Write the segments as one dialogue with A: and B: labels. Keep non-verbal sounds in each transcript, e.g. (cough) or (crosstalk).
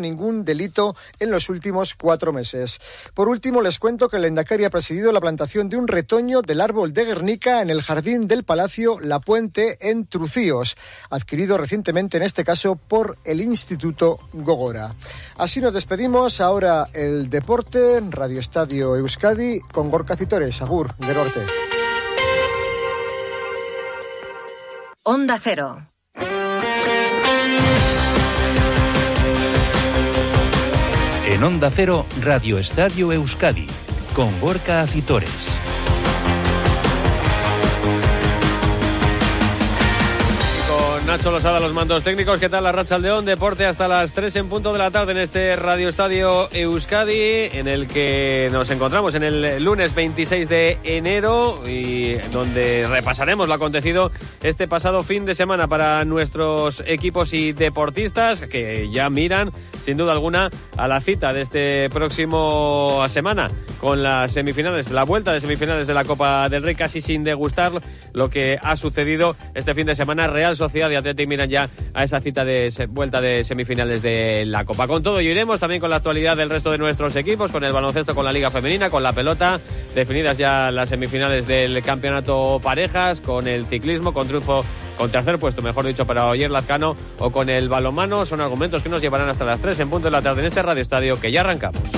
A: ningún delito en los últimos cuatro meses. Por último, les cuento que el Endacari ha presidido la plantación de un retoño del árbol de Guernica en el jardín del Palacio La Puente en Trucíos, adquirido recientemente en este caso por el Instituto Gogora. Así nos despedimos. Ahora el deporte, Radio Estadio Euskadi con Gorka Citores, Agur, de Norte.
B: Onda Cero.
C: En Onda Cero, Radio Estadio Euskadi, con Gorka Acitores.
D: Nacho Losada, los mandos técnicos. ¿Qué tal la Racha Aldeón? Deporte hasta las 3 en punto de la tarde en este Radio Estadio Euskadi, en el que nos encontramos en el lunes 26 de enero y donde repasaremos lo acontecido este pasado fin de semana para nuestros equipos y deportistas que ya miran, sin duda alguna, a la cita de este próximo semana con las semifinales, la vuelta de semifinales de la Copa del Rey, casi sin degustar lo que ha sucedido este fin de semana. Real Sociedad y Atlético miran ya a esa cita de vuelta de semifinales de la Copa. Con todo y iremos también con la actualidad del resto de nuestros equipos, con el baloncesto, con la Liga Femenina, con la pelota, definidas ya las semifinales del Campeonato Parejas, con el ciclismo, con triunfo con tercer puesto, mejor dicho, para Oyer Lazcano o con el balomano. Son argumentos que nos llevarán hasta las 3 en punto de la tarde en este Radio Estadio que ya arrancamos.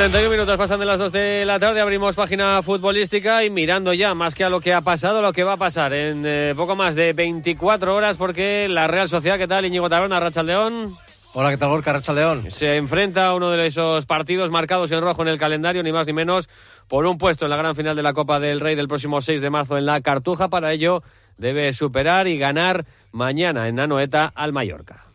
D: 41 minutos pasan de las 2 de la tarde, abrimos página futbolística y mirando ya más que a lo que ha pasado, lo que va a pasar en eh, poco más de 24 horas porque la Real Sociedad, ¿qué tal? Íñigo Taberna, León.
E: Hola, ¿qué tal, Gorka León?
D: Se enfrenta a uno de esos partidos marcados en rojo en el calendario, ni más ni menos, por un puesto en la gran final de la Copa del Rey del próximo 6 de marzo en la Cartuja. Para ello, debe superar y ganar mañana en Anoeta al Mallorca.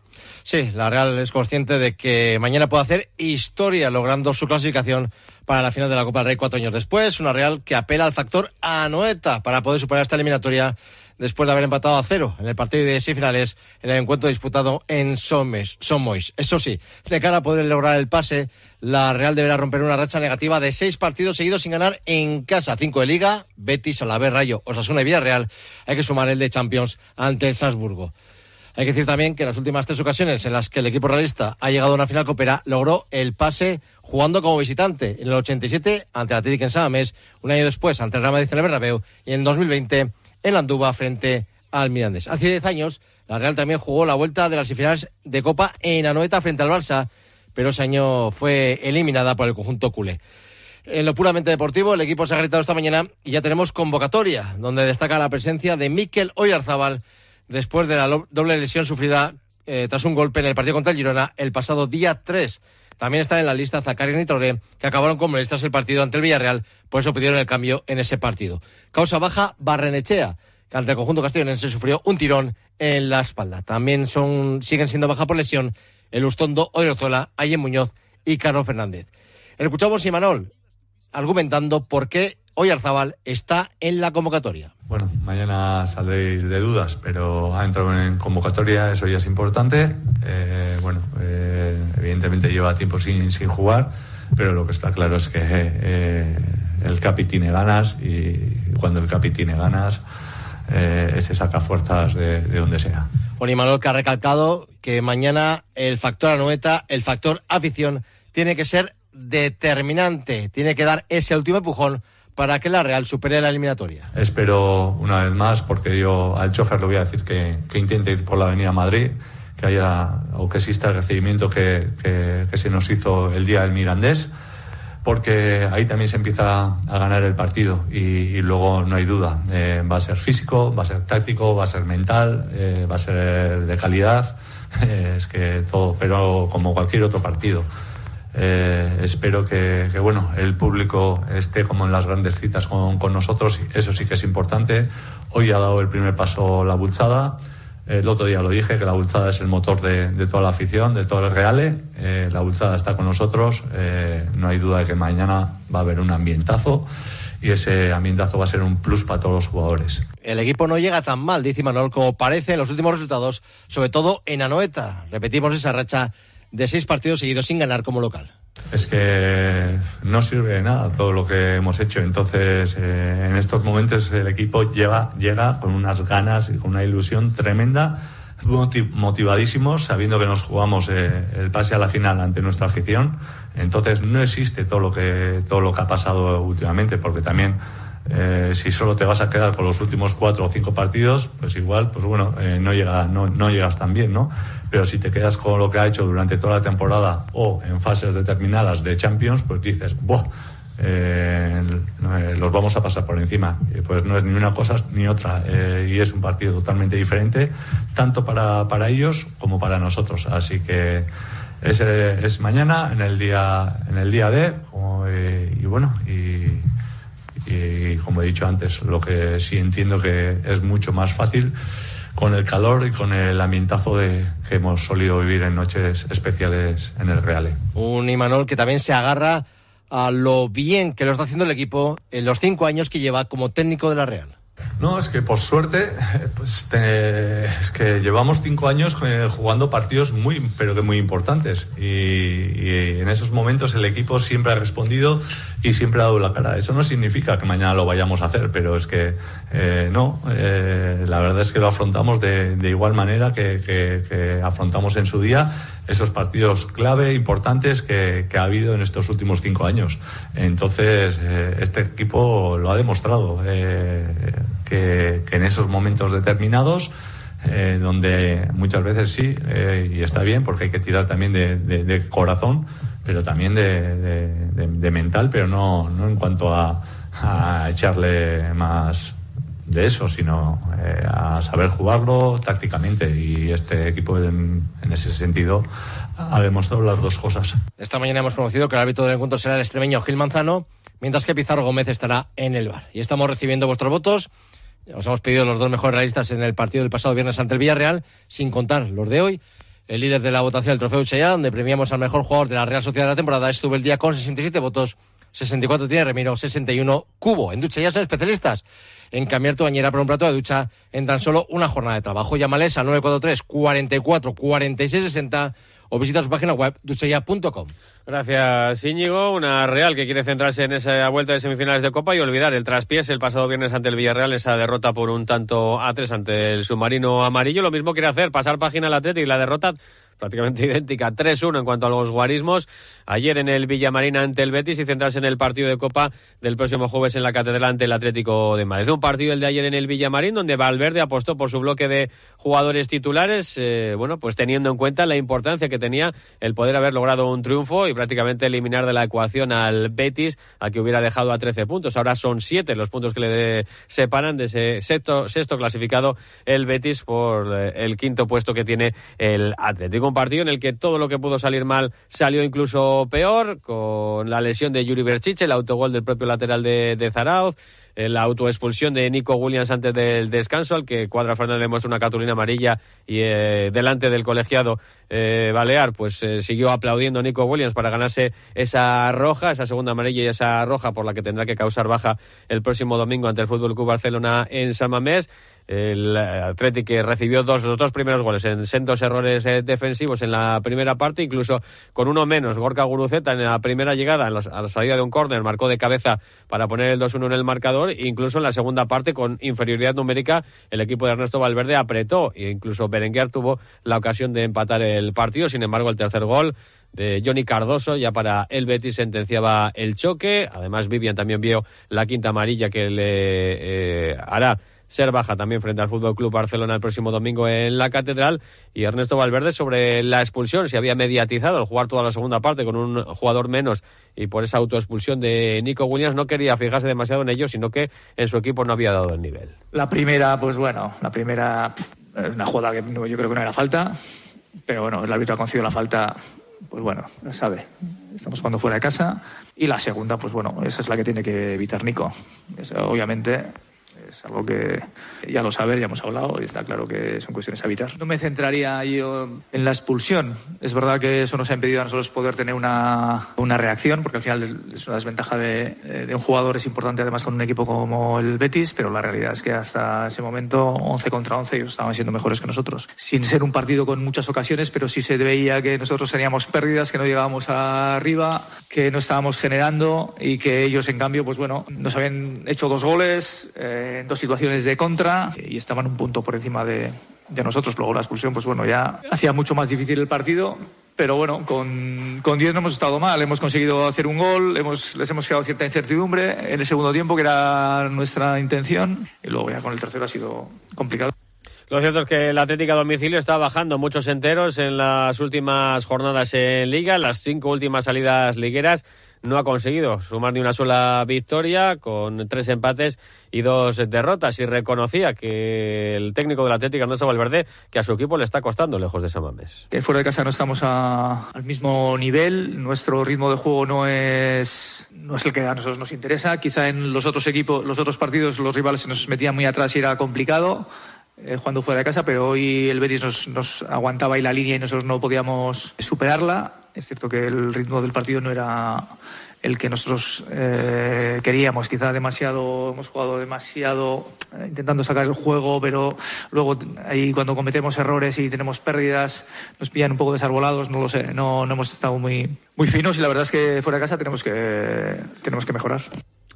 E: Sí, la Real es consciente de que mañana puede hacer historia logrando su clasificación para la final de la Copa del Rey cuatro años después. Una Real que apela al factor Anoeta para poder superar esta eliminatoria después de haber empatado a cero en el partido de semifinales en el encuentro disputado en Somes, Somois. Eso sí, de cara a poder lograr el pase, la Real deberá romper una racha negativa de seis partidos seguidos sin ganar en casa. Cinco de Liga, Betis, Alavés, Rayo, Osasuna y Villarreal. Hay que sumar el de Champions ante el Salzburgo. Hay que decir también que en las últimas tres ocasiones en las que el equipo realista ha llegado a una final copera, logró el pase jugando como visitante en el 87 ante el Atlético en Samamés, un año después ante el Real Madrid en el Bernabéu y en 2020 en la Anduba frente al Mirandés. Hace diez años la Real también jugó la vuelta de las semifinales de Copa en Anoeta frente al Barça, pero ese año fue eliminada por el conjunto culé. En lo puramente deportivo, el equipo se ha gritado esta mañana y ya tenemos convocatoria, donde destaca la presencia de Miquel Oyarzábal, después de la doble lesión sufrida eh, tras un golpe en el partido contra el Girona el pasado día 3. También están en la lista Zacarian y Torre, que acabaron con molestias el partido ante el Villarreal, por eso pidieron el cambio en ese partido. Causa baja Barrenechea, que ante el conjunto castellonense sufrió un tirón en la espalda. También son, siguen siendo baja por lesión el Ustondo, Oirozola, Ayen Muñoz y Carlos Fernández. Escuchamos Imanol argumentando por qué Oyarzabal está en la convocatoria.
F: Bueno, mañana saldréis de dudas, pero ha entrado en convocatoria, eso ya es importante. Eh, bueno, eh, evidentemente lleva tiempo sin, sin jugar, pero lo que está claro es que eh, el Capi tiene ganas y cuando el Capi tiene ganas se saca fuerzas de, donde sea.
E: Bueno, que ha recalcado que mañana el factor anueta, el factor afición, tiene que ser determinante, tiene que dar ese último empujón para que la Real supere la eliminatoria.
F: Espero una vez más, porque yo al chofer le voy a decir que, intente ir por la Avenida Madrid, que haya o que exista el recibimiento que, se nos hizo el día del Mirandés, porque ahí también se empieza a ganar el partido y, luego no hay duda, eh, va a ser físico, va a ser táctico, va a ser mental, eh, va a ser de calidad, (laughs) es que todo, pero como cualquier otro partido. Eh, espero que, bueno, el público esté como en las grandes citas con, con, nosotros, eso sí que es importante. Hoy ha dado el primer paso la bulchada. El otro día lo dije, que la bulchada es el motor de, de toda la afición, de todo el Reale. Eh, la bulchada está con nosotros. Eh, no hay duda de que mañana va a haber un ambientazo y ese ambientazo va a ser un plus para todos los jugadores.
E: El equipo no llega tan mal, dice Manuel, como parece en los últimos resultados, sobre todo en Anoeta. Repetimos esa racha de seis partidos seguidos sin ganar como local.
F: Es que no sirve nada todo lo que hemos hecho. Entonces, eh, en estos momentos el equipo llega, llega con unas ganas y con una ilusión tremenda, motivadísimos, sabiendo que nos jugamos eh, el pase a la final ante nuestra afición. Entonces, no existe todo lo que, todo lo que ha pasado últimamente, porque también eh, si solo te vas a quedar con los últimos cuatro o cinco partidos, pues igual, pues bueno, no, llega, no llegas tan bien, ¿no? Pero si te quedas con lo que ha hecho durante toda la temporada o en fases determinadas de Champions, pues dices, ¡buah! Eh, los vamos a pasar por encima. Pues no es ni una cosa ni otra. y es un partido totalmente diferente, tanto para, para ellos como para nosotros. Así que es, es mañana, en el día, en el día D, y bueno, y y como he dicho antes, lo que sí entiendo que es mucho más fácil con el calor y con el ambientazo de, que hemos solido vivir en noches especiales en el Real.
E: Un Imanol que también se agarra a lo bien que lo está haciendo el equipo en los cinco años que lleva como técnico de la Real.
F: No, es que por suerte, pues es que llevamos cinco años eh, jugando partidos muy, pero que muy importantes. Y, en esos momentos el equipo siempre ha respondido y siempre ha dado la cara. Eso no significa que mañana lo vayamos a hacer, pero es que eh, no. Eh, la verdad es que lo afrontamos de, igual manera que afrontamos en su día esos partidos clave, importantes que, ha habido en estos últimos cinco años. Entonces, eh, este equipo lo ha demostrado, eh, que, en esos momentos determinados, eh, donde muchas veces sí, y está bien, porque hay que tirar también de, corazón, pero también de, mental, pero no, no en cuanto a echarle más, de eso, sino eh, a saber jugarlo tácticamente. Y este equipo, en, ese sentido, ha demostrado las dos cosas.
E: Esta mañana hemos conocido que el árbitro del encuentro será el extremeño Gil Manzano, mientras que Pizarro Gómez estará en el bar. Y estamos recibiendo vuestros votos. Os hemos pedido los dos mejores realistas en el partido del pasado viernes ante el Villarreal, sin contar los de hoy. El líder de la votación del Trofeo Uchaya, donde premiamos al mejor jugador de la Real Sociedad de la temporada, estuvo el día con 67 votos 64 tiene Remiro, 61 Cubo. En ducha ya son especialistas en cambiar tu bañera por un plato de ducha en tan solo una jornada de trabajo. Llámales al 943 44 46 60 o visita su página web duchaya.com.
D: Gracias, Íñigo. Una Real que quiere centrarse en esa vuelta de semifinales de Copa y olvidar el traspiés el pasado viernes ante el Villarreal, esa derrota por un tanto a tres ante el submarino amarillo. Lo mismo quiere hacer, pasar página al Atlético y la derrota prácticamente (laughs) idéntica, 3-1 en cuanto a los guarismos. Ayer en el Villamarina ante el Betis y centrarse en el partido de Copa del próximo jueves en la Catedral ante el Atlético de Madrid. Un partido el de ayer en el Villamarín donde Valverde apostó por su bloque de jugadores titulares, eh, bueno, pues teniendo en cuenta la importancia que tenía el poder haber logrado un triunfo y prácticamente eliminar de la ecuación al Betis, al que hubiera dejado a 13 puntos. Ahora son 7 los puntos que le separan de ese sexto, sexto clasificado el Betis por eh, el quinto puesto que tiene el Atlético un partido en el que todo lo que pudo salir mal salió incluso peor, con la lesión de Yuri Berchiche, el autogol del propio lateral de, de Zarauz, la autoexpulsión de Nico Williams antes del descanso, al que Cuadra Fernández le muestra una cartulina amarilla y eh, delante del colegiado eh, Balear, pues siguió aplaudiendo Nico Williams para ganarse esa roja, esa segunda amarilla y esa roja por la que tendrá que causar baja el próximo domingo ante el Fútbol Club Barcelona en San Mamés el Atlético que recibió dos, los dos primeros goles en sendos errores eh, defensivos en la primera parte, incluso con uno menos. Gorka Guruceta en la primera llegada, a la salida de un córner, marcó de cabeza para poner el 2-1 en el marcador. Incluso en la segunda parte, con inferioridad numérica, el equipo de Ernesto Valverde apretó e incluso Berenguer tuvo la ocasión de empatar el partido. Sin embargo, el tercer gol de Johnny Cardoso ya para el Betis sentenciaba el choque. Además, Vivian también vio la quinta amarilla que le eh, hará ser baja también frente al Fútbol Club Barcelona el próximo domingo en la Catedral. Y Ernesto Valverde sobre la expulsión, se había mediatizado al jugar toda la segunda parte con un jugador menos y por esa autoexpulsión de Nico Williams no quería fijarse demasiado en ello, sino que en su equipo no había dado el nivel.
G: La primera, pues bueno, la primera es una jugada que yo creo que no era falta, pero bueno, el árbitro ha concedido la falta pues bueno, sabe, estamos jugando fuera de casa. Y la segunda, pues bueno, esa es la que tiene que evitar Nico. obviamente es algo que ya lo sabe, ya hemos hablado y está claro que son cuestiones a evitar. No me centraría yo en la expulsión. Es verdad que eso nos ha impedido a nosotros poder tener una, una reacción, porque al final es una desventaja de, de, un jugador, es importante además con un equipo como el Betis, pero la realidad es que hasta ese momento, 11 contra 11, ellos estaban siendo mejores que nosotros. Sin ser un partido con muchas ocasiones, pero sí se veía que nosotros teníamos pérdidas, que no llegábamos arriba, que no estábamos generando y que ellos, en cambio, pues bueno, nos habían hecho dos goles. Eh, en dos situaciones de contra y estaban un punto por encima de, de nosotros. Luego la expulsión, pues bueno, ya hacía mucho más difícil el partido. Pero bueno, con, con 10 no hemos estado mal. Hemos conseguido hacer un gol, hemos, les hemos creado cierta incertidumbre en el segundo tiempo, que era nuestra intención. Y luego ya con el tercero ha sido complicado.
D: Lo cierto es que la Atlética a domicilio está bajando muchos enteros en las últimas jornadas en Liga, las cinco últimas salidas ligueras no ha conseguido sumar ni una sola victoria, con tres empates y dos derrotas. Y reconocía que el técnico del Atlético, Ernesto Valverde, que a su equipo le está costando lejos de Samames.
G: Que fuera de casa no estamos al mismo nivel, nuestro ritmo de juego no es, no es el que a nosotros nos interesa. Quizá en los otros equipos, los otros partidos, los rivales se nos metían muy atrás y era complicado. Eh, jugando fuera de casa, pero hoy el Betis nos, nos aguantaba ahí la línea y nosotros no podíamos superarla. Es cierto que el ritmo del partido no era el que nosotros eh, queríamos. Quizá demasiado, hemos jugado demasiado eh, intentando sacar el juego, pero luego ahí cuando cometemos errores y tenemos pérdidas nos pillan un poco desarbolados, no lo sé, no, no hemos estado muy, muy finos y la verdad es que fuera de casa tenemos que, tenemos que mejorar.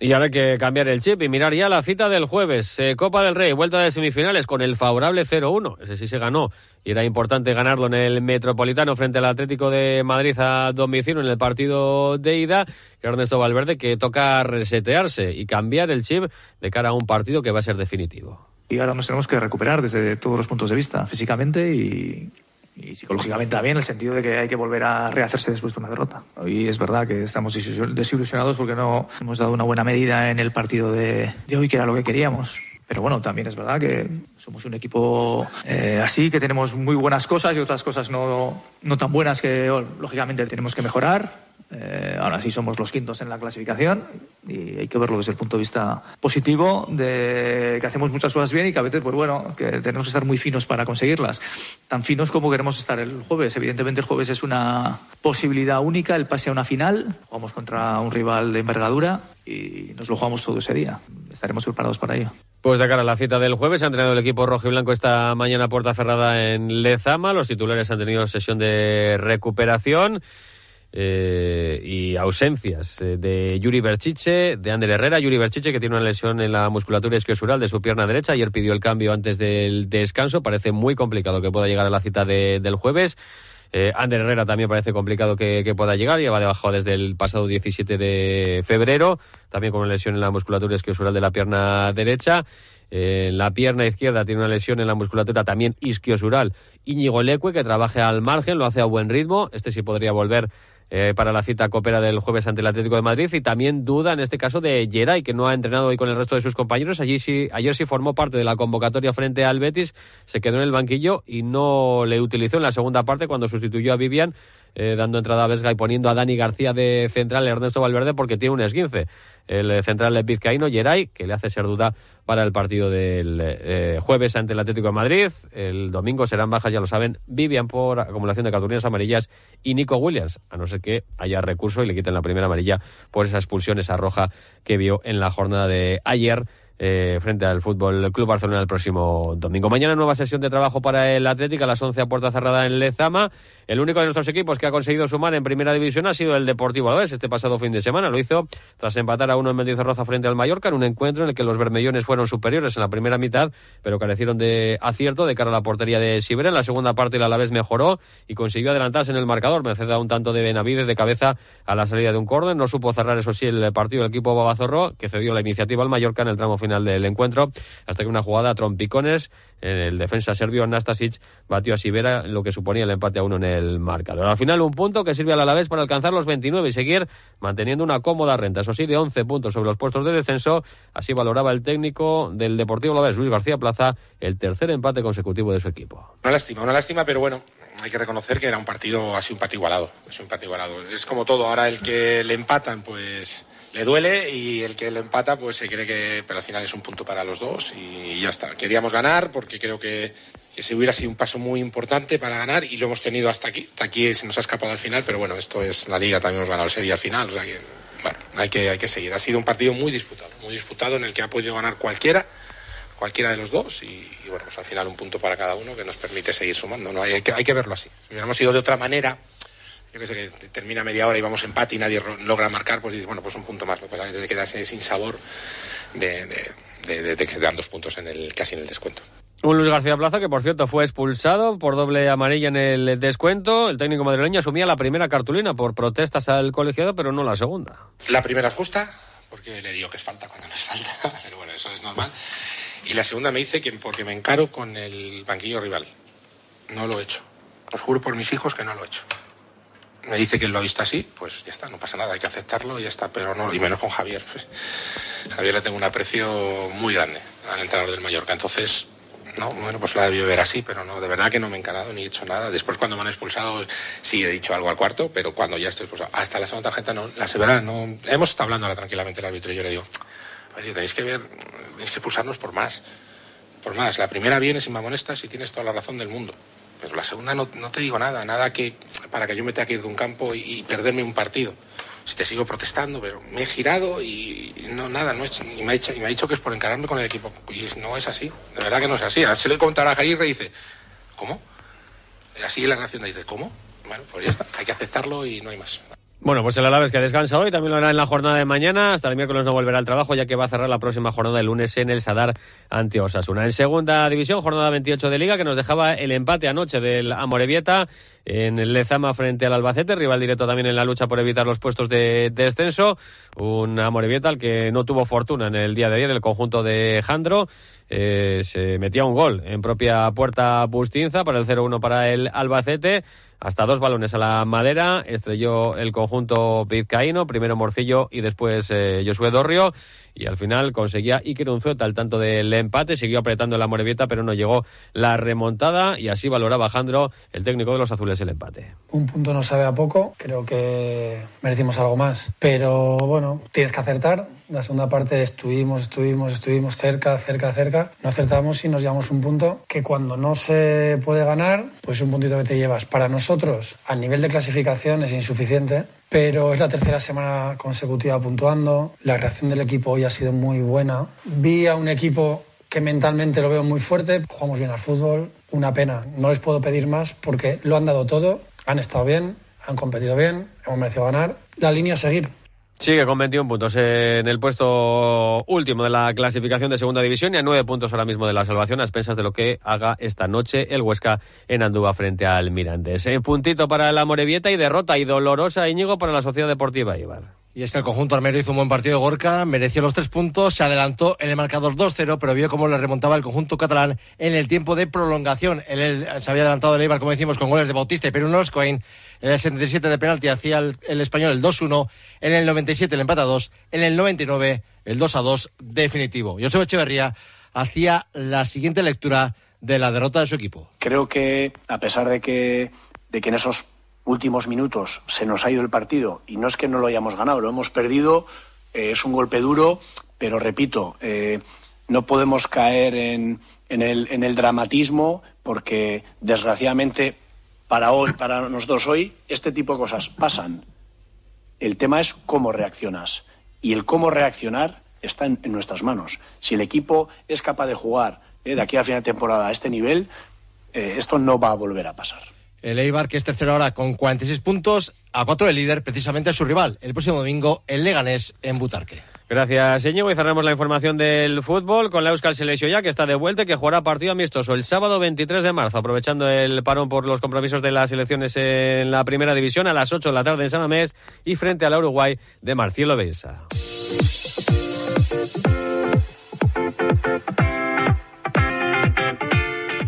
D: Y ahora hay que cambiar el chip y mirar ya la cita del jueves. Eh, Copa del Rey, vuelta de semifinales con el favorable 0-1. Ese sí se ganó y era importante ganarlo en el Metropolitano frente al Atlético de Madrid a domicilio en el partido de ida. Que Ernesto Valverde que toca resetearse y cambiar el chip de cara a un partido que va a ser definitivo.
G: Y ahora nos tenemos que recuperar desde todos los puntos de vista, físicamente y, y psicológicamente también, en el sentido de que hay que volver a rehacerse después de una derrota. Hoy es verdad que estamos desilusionados porque no hemos dado una buena medida en el partido de, de hoy, que era lo que queríamos. Pero bueno, también es verdad que somos un equipo eh, así, que tenemos muy buenas cosas y otras cosas no, no tan buenas que lógicamente tenemos que mejorar eh, ahora sí somos los quintos en la clasificación y hay que verlo desde el punto de vista positivo de que hacemos muchas cosas bien y que a veces, pues bueno, que tenemos que estar muy finos para conseguirlas. Tan finos como queremos estar el jueves. Evidentemente el jueves es una posibilidad única, el pase a una final. Jugamos contra un rival de envergadura y nos lo jugamos todo ese día. Estaremos preparados para ello.
D: Pues de cara a la cita del jueves, ha entrenado el equipo rojo y blanco esta mañana puerta cerrada en Lezama. Los titulares han tenido sesión de recuperación. Eh, y ausencias eh, de Yuri Berchiche, de Ander Herrera. Yuri Berchiche que tiene una lesión en la musculatura isquiosural de su pierna derecha. Ayer pidió el cambio antes del descanso. Parece muy complicado que pueda llegar a la cita del jueves. Eh, Ander Herrera también parece complicado que, pueda llegar. Lleva debajo desde el pasado 17 de febrero. También con una lesión en la musculatura isquiosural de la pierna derecha. En la pierna izquierda tiene una lesión en la musculatura también isquiosural. Íñigo Leque, que trabaja al margen, lo hace a buen ritmo. Este sí podría volver eh, para la cita copera del jueves ante el Atlético de Madrid y también duda en este caso de Geray que no ha entrenado hoy con el resto de sus compañeros. Allí sí, ayer sí formó parte de la convocatoria frente al Betis, se quedó en el banquillo y no le utilizó en la segunda parte cuando sustituyó a Vivian. Eh, dando entrada a Vesga y poniendo a Dani García de central Ernesto Valverde porque tiene un esguince. El central de vizcaíno, Geray, que le hace ser duda para el partido del eh, jueves ante el Atlético de Madrid. El domingo serán bajas, ya lo saben, Vivian por acumulación de cartulinas amarillas y Nico Williams, a no ser que haya recurso y le quiten la primera amarilla por esa expulsión, esa roja que vio en la jornada de ayer eh, frente al Fútbol Club Barcelona el próximo domingo. Mañana nueva sesión de trabajo para el Atlético a las 11 a puerta cerrada en Lezama. El único de nuestros equipos que ha conseguido sumar en primera división ha sido el Deportivo Alavés este pasado fin de semana. Lo hizo tras empatar a uno en Mendizorroza frente al Mallorca en un encuentro en el que los bermellones fueron superiores en la primera mitad, pero carecieron de acierto de cara a la portería de Sibera. En la segunda parte el Alavés mejoró y consiguió adelantarse en el marcador, merced a un tanto de Benavides de cabeza a la salida de un córner. No supo cerrar, eso sí, el partido del equipo Babazorro, que cedió la iniciativa al Mallorca en el tramo final final del encuentro, hasta que una jugada a trompicones el defensa serbio Nastasic batió a Sibera, lo que suponía el empate a uno en el marcador. Al final un punto que sirve a la Alavés para alcanzar los 29 y seguir manteniendo una cómoda renta, eso sí, de 11 puntos sobre los puestos de descenso. Así valoraba el técnico del Deportivo Alavés, Luis García Plaza, el tercer empate consecutivo de su equipo.
H: Una lástima, una lástima, pero bueno, hay que reconocer que era un partido, sido un partido igualado, un partido igualado. Es como todo, ahora el que le empatan, pues le duele y el que le empata, pues se cree que, pero al final es un punto para los dos y ya está. Queríamos ganar porque creo que, se hubiera sido un paso muy importante para ganar y lo hemos tenido hasta aquí. Hasta aquí se nos ha escapado al final, pero bueno, esto es la liga, también hemos ganado el serie al final, o sea que, bueno, hay que, hay que seguir. Ha sido un partido muy disputado, muy disputado en el que ha podido ganar cualquiera cualquiera de los dos y, y, bueno, pues al final un punto para cada uno que nos permite seguir sumando. ¿no? Hay, que, hay que verlo así. Si hubiéramos ido de otra manera, yo que sé, que termina media hora y vamos empate y nadie logra marcar, pues dices, bueno, pues un punto más. Pues a veces te quedas sin sabor de, de, de, de, que se dan dos puntos en el, casi en el descuento.
D: Un Luis García Plaza que, por cierto, fue expulsado por doble amarilla en el descuento. El técnico madrileño asumía la primera cartulina por protestas al colegiado, pero no la segunda.
H: La primera es justa, porque le digo que es falta cuando no es falta, (laughs) pero bueno, eso es normal. Y la segunda me dice que porque me encaro con el banquillo rival. No lo he hecho. Os juro por mis hijos que no lo he hecho. Me dice que lo ha visto así, pues ya está, no pasa nada, hay que aceptarlo y ya está, pero no, y menos con Javier. (laughs) Javier le tengo un aprecio muy grande al entrenador del Mallorca, entonces, no, bueno, pues lo ha debido ver así, pero no, de verdad que no me he encarado ni he hecho nada. Después cuando me han expulsado, sí he dicho algo al cuarto, pero cuando ya estoy expulsado, hasta la segunda tarjeta no, la severa no, hemos estado hablando ahora tranquilamente el árbitro y yo le digo, tenéis que ver, tenéis que pulsarnos por más, por más. La primera viene sin mamonestas y tienes toda la razón del mundo. Pero la segunda no, te digo nada, nada que para que yo me tenga que ir de un campo y, perderme un partido. Si te sigo protestando, pero me he girado y, no nada, no es, y, me ha dicho, y me ha dicho que es por encararme con el equipo. Y no es así, de verdad que no es así. Se lo he contado a Jair y dice, ¿cómo? Así la nación dice, ¿cómo? Bueno, pues ya está, hay que aceptarlo y no hay más.
D: Bueno, pues el Alaves que descansa hoy también lo hará en la jornada de mañana. Hasta el miércoles no volverá al trabajo ya que va a cerrar la próxima jornada el lunes en el Sadar ante Osasuna. En segunda división, jornada 28 de Liga que nos dejaba el empate anoche del Amorebieta en el Lezama frente al Albacete, rival directo también en la lucha por evitar los puestos de, descenso. Un Amorebieta al que no tuvo fortuna en el día de ayer el conjunto de Jandro. Eh, se metía un gol en propia puerta Bustinza para el 0-1 para el Albacete. Hasta dos balones a la madera estrelló el conjunto vizcaíno, primero Morcillo y después eh, Josué Dorrio. Y al final conseguía Iker Unzueta al tanto del empate, siguió apretando la Morevieta, pero no llegó la remontada y así valoraba Jandro, el técnico de los azules, el empate.
I: Un punto no sabe a poco, creo que merecimos algo más, pero bueno, tienes que acertar. La segunda parte estuvimos, estuvimos, estuvimos cerca, cerca, cerca. No acertamos y nos llevamos un punto que cuando no se puede ganar, pues un puntito que te llevas. Para nosotros, al nivel de clasificación es insuficiente, pero es la tercera semana consecutiva puntuando. La reacción del equipo hoy ha sido muy buena. Vi a un equipo que mentalmente lo veo muy fuerte, jugamos bien al fútbol, una pena. No les puedo pedir más porque lo han dado todo, han estado bien, han competido bien, hemos merecido ganar. La línea a seguir.
D: Sigue con 21 puntos en el puesto último de la clasificación de segunda división y a 9 puntos ahora mismo de la salvación a expensas de lo que haga esta noche el Huesca en Andúa frente al Mirandes. En puntito para la Morevieta y derrota y dolorosa Íñigo para la Sociedad Deportiva Ibar.
E: Y es que el conjunto armero hizo un buen partido de Gorka, mereció los tres puntos, se adelantó en el marcador 2-0, pero vio cómo le remontaba el conjunto catalán en el tiempo de prolongación. Se había adelantado de Eibar, como decimos, con goles de Bautista y Perú Coin. En el 77 de penalti hacía el, el español el 2-1, en el 97 el empate a 2, en el 99 el 2-2 definitivo. Josep Echeverría hacía la siguiente lectura de la derrota de su equipo.
J: Creo que, a pesar de que, de que en esos últimos minutos se nos ha ido el partido y no es que no lo hayamos ganado, lo hemos perdido, eh, es un golpe duro, pero repito, eh, no podemos caer en, en, el, en, el, dramatismo porque desgraciadamente para hoy, para nosotros hoy, este tipo de cosas pasan. El tema es cómo reaccionas y el cómo reaccionar está en, nuestras manos. Si el equipo es capaz de jugar eh, de aquí a final de temporada a este nivel, esto no va a volver a pasar.
E: El Eibar, que es tercero ahora con 46 puntos, a cuatro del líder, precisamente a su rival, el próximo domingo, el Leganés, en Butarque.
D: Gracias, Íñigo. Y cerramos la información del fútbol con la Euskal Selesio ya, que está de vuelta y que jugará partido amistoso el sábado 23 de marzo, aprovechando el parón por los compromisos de las elecciones en la primera división a las 8 de la tarde en San Mamés y frente a la Uruguay de Marcielo Bensa.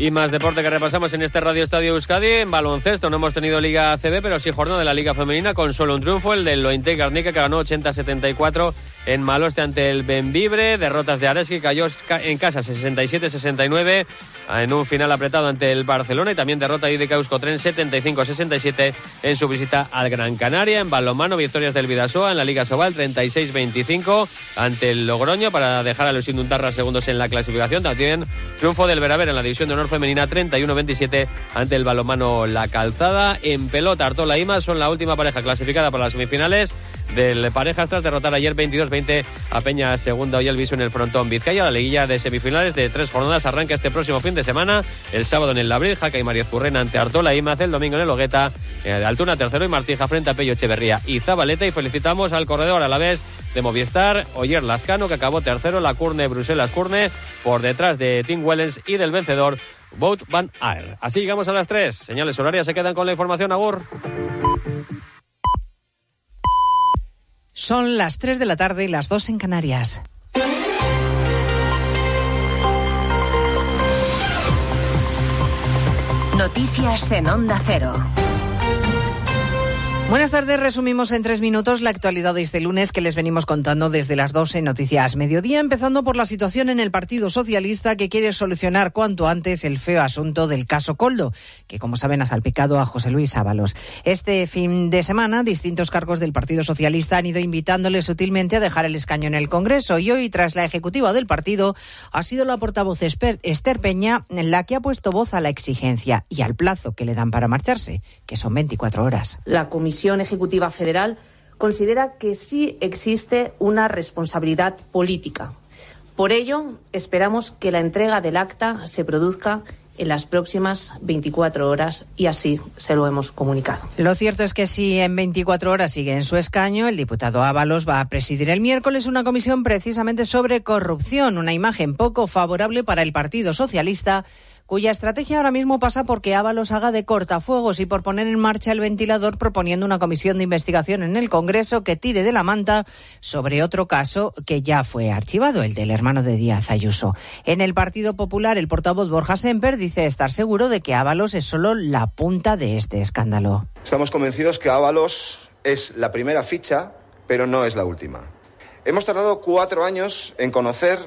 D: Y más deporte que repasamos en este Radio Estadio Euskadi. En baloncesto no hemos tenido Liga ACB, pero sí jornada de la Liga Femenina con solo un triunfo, el del Lointe Garnica, que ganó 80-74 en Maloste ante el Benvibre. Derrotas de Areski, cayó en casa 67-69 en un final apretado ante el Barcelona. Y también derrota de Eusko Tren 75-67 en su visita al Gran Canaria. En balonmano, victorias del Vidasoa en la Liga Sobal 36-25 ante el Logroño para dejar a los Induntarras segundos en la clasificación. También triunfo del Veraver en la división de honor femenina 31-27 ante el balomano La Calzada. En pelota, Artola y son la última pareja clasificada para las semifinales del parejas tras derrotar ayer 22-20 a Peña Segunda y el Viso en el frontón Vizcaya. La liguilla de semifinales de tres jornadas arranca este próximo fin de semana. El sábado en el Labril, Jaca y María Zurrena ante Artola y El domingo en el Hogueta, eh, Altuna tercero y Martija frente a Pello Echeverría y Zabaleta. Y felicitamos al corredor a la vez de Movistar, Oyer Lazcano, que acabó tercero, la Curne Bruselas Curne, por detrás de Tim Wellens y del vencedor Boat Van Aer. Así llegamos a las 3. Señales horarias se quedan con la información, Agur.
K: Son las 3 de la tarde y las 2 en Canarias.
B: Noticias en Onda Cero.
K: Buenas tardes, resumimos en tres minutos la actualidad de este lunes que les venimos contando desde las 12 en Noticias Mediodía, empezando por la situación en el Partido Socialista que quiere solucionar cuanto antes el feo asunto del caso Coldo, que como saben ha salpicado a José Luis Ábalos. Este fin de semana, distintos cargos del Partido Socialista han ido invitándole sutilmente a dejar el escaño en el Congreso y hoy, tras la ejecutiva del partido, ha sido la portavoz Esther Peña la que ha puesto voz a la exigencia y al plazo que le dan para marcharse, que son 24 horas.
L: La comisión Ejecutiva Federal considera que sí existe una responsabilidad política. Por ello, esperamos que la entrega del acta se produzca en las próximas 24 horas y así se lo hemos comunicado.
K: Lo cierto es que si en 24 horas sigue en su escaño, el diputado Ábalos va a presidir el miércoles una comisión precisamente sobre corrupción, una imagen poco favorable para el Partido Socialista cuya estrategia ahora mismo pasa porque Ábalos haga de cortafuegos y por poner en marcha el ventilador proponiendo una comisión de investigación en el Congreso que tire de la manta sobre otro caso que ya fue archivado, el del hermano de Díaz Ayuso. En el Partido Popular, el portavoz Borja Semper dice estar seguro de que Ábalos es solo la punta de este escándalo.
M: Estamos convencidos que Ábalos es la primera ficha, pero no es la última. Hemos tardado cuatro años en conocer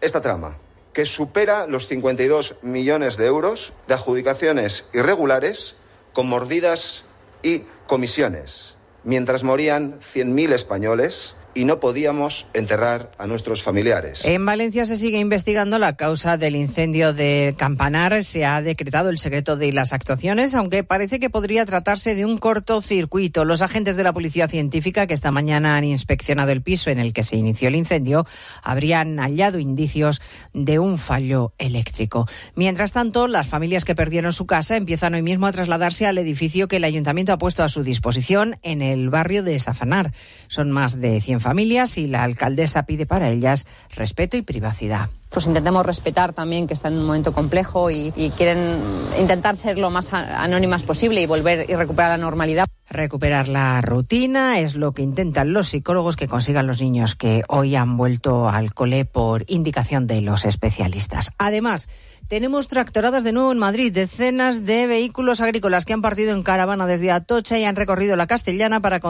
M: esta trama que supera los 52 millones de euros de adjudicaciones irregulares con mordidas y comisiones, mientras morían 100.000 españoles y no podíamos enterrar a nuestros familiares.
K: En Valencia se sigue investigando la causa del incendio de Campanar. Se ha decretado el secreto de las actuaciones, aunque parece que podría tratarse de un cortocircuito. Los agentes de la Policía Científica que esta mañana han inspeccionado el piso en el que se inició el incendio habrían hallado indicios de un fallo eléctrico. Mientras tanto, las familias que perdieron su casa empiezan hoy mismo a trasladarse al edificio que el ayuntamiento ha puesto a su disposición en el barrio de Safanar. Son más de 100 familias y la alcaldesa pide para ellas respeto y privacidad
N: pues intentemos respetar también que están en un momento complejo y, y, quieren intentar ser lo más anónimas posible y volver y recuperar la normalidad.
K: Recuperar la rutina es lo que intentan los psicólogos que consigan los niños que hoy han vuelto al cole por indicación de los especialistas. Además, tenemos tractoradas de nuevo en Madrid, decenas de vehículos agrícolas que han partido en caravana desde Atocha y han recorrido la Castellana para concentrar